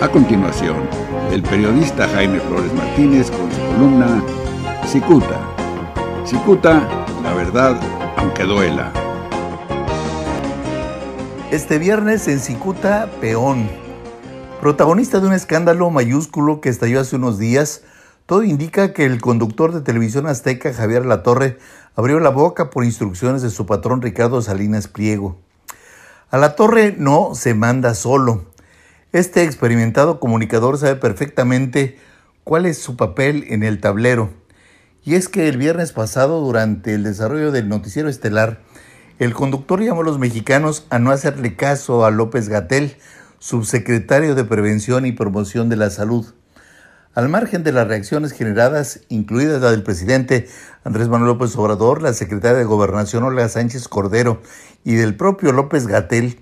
A continuación, el periodista Jaime Flores Martínez con su columna Cicuta. Cicuta, la verdad, aunque duela. Este viernes en Cicuta, Peón. Protagonista de un escándalo mayúsculo que estalló hace unos días, todo indica que el conductor de televisión azteca Javier Latorre abrió la boca por instrucciones de su patrón Ricardo Salinas Pliego. A la torre no se manda solo. Este experimentado comunicador sabe perfectamente cuál es su papel en el tablero. Y es que el viernes pasado, durante el desarrollo del noticiero estelar, el conductor llamó a los mexicanos a no hacerle caso a López Gatel, subsecretario de Prevención y Promoción de la Salud. Al margen de las reacciones generadas, incluidas la del presidente Andrés Manuel López Obrador, la secretaria de Gobernación Olga Sánchez Cordero y del propio López Gatel,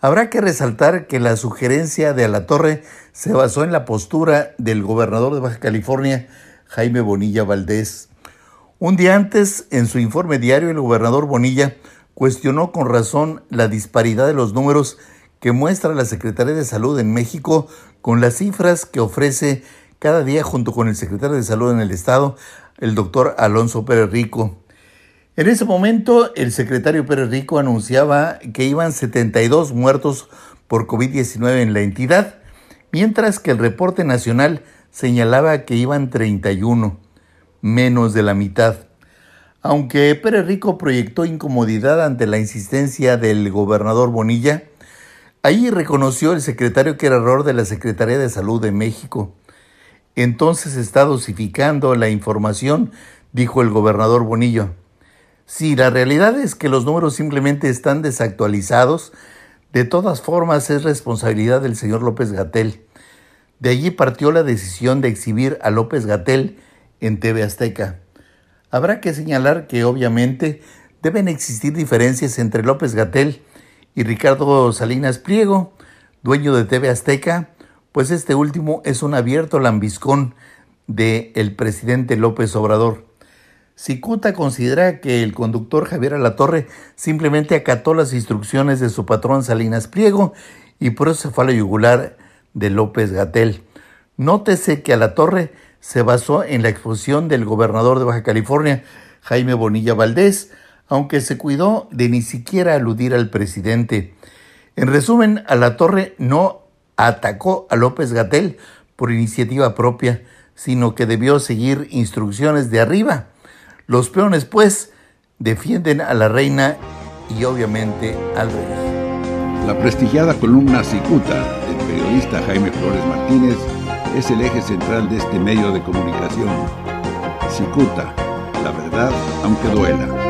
Habrá que resaltar que la sugerencia de Alatorre se basó en la postura del gobernador de Baja California, Jaime Bonilla Valdés. Un día antes, en su informe diario, el gobernador Bonilla cuestionó con razón la disparidad de los números que muestra la Secretaría de Salud en México con las cifras que ofrece cada día junto con el secretario de Salud en el Estado, el doctor Alonso Pérez Rico. En ese momento, el secretario Pérez Rico anunciaba que iban 72 muertos por COVID-19 en la entidad, mientras que el reporte nacional señalaba que iban 31, menos de la mitad. Aunque Pérez Rico proyectó incomodidad ante la insistencia del gobernador Bonilla, ahí reconoció el secretario que era error de la Secretaría de Salud de México. Entonces está dosificando la información, dijo el gobernador Bonillo. Si la realidad es que los números simplemente están desactualizados, de todas formas es responsabilidad del señor López Gatel. De allí partió la decisión de exhibir a López Gatel en TV Azteca. Habrá que señalar que obviamente deben existir diferencias entre López Gatel y Ricardo Salinas Pliego, dueño de TV Azteca, pues este último es un abierto lambiscón de el presidente López Obrador. Cicuta considera que el conductor Javier Alatorre simplemente acató las instrucciones de su patrón Salinas Pliego y por eso fue a la yugular de López Gatel. Nótese que Alatorre se basó en la exposición del gobernador de Baja California, Jaime Bonilla Valdés, aunque se cuidó de ni siquiera aludir al presidente. En resumen, Alatorre no atacó a López Gatel por iniciativa propia, sino que debió seguir instrucciones de arriba los peones, pues, defienden a la reina y obviamente al rey. La prestigiada columna Cicuta del periodista Jaime Flores Martínez es el eje central de este medio de comunicación. Cicuta, la verdad aunque duela.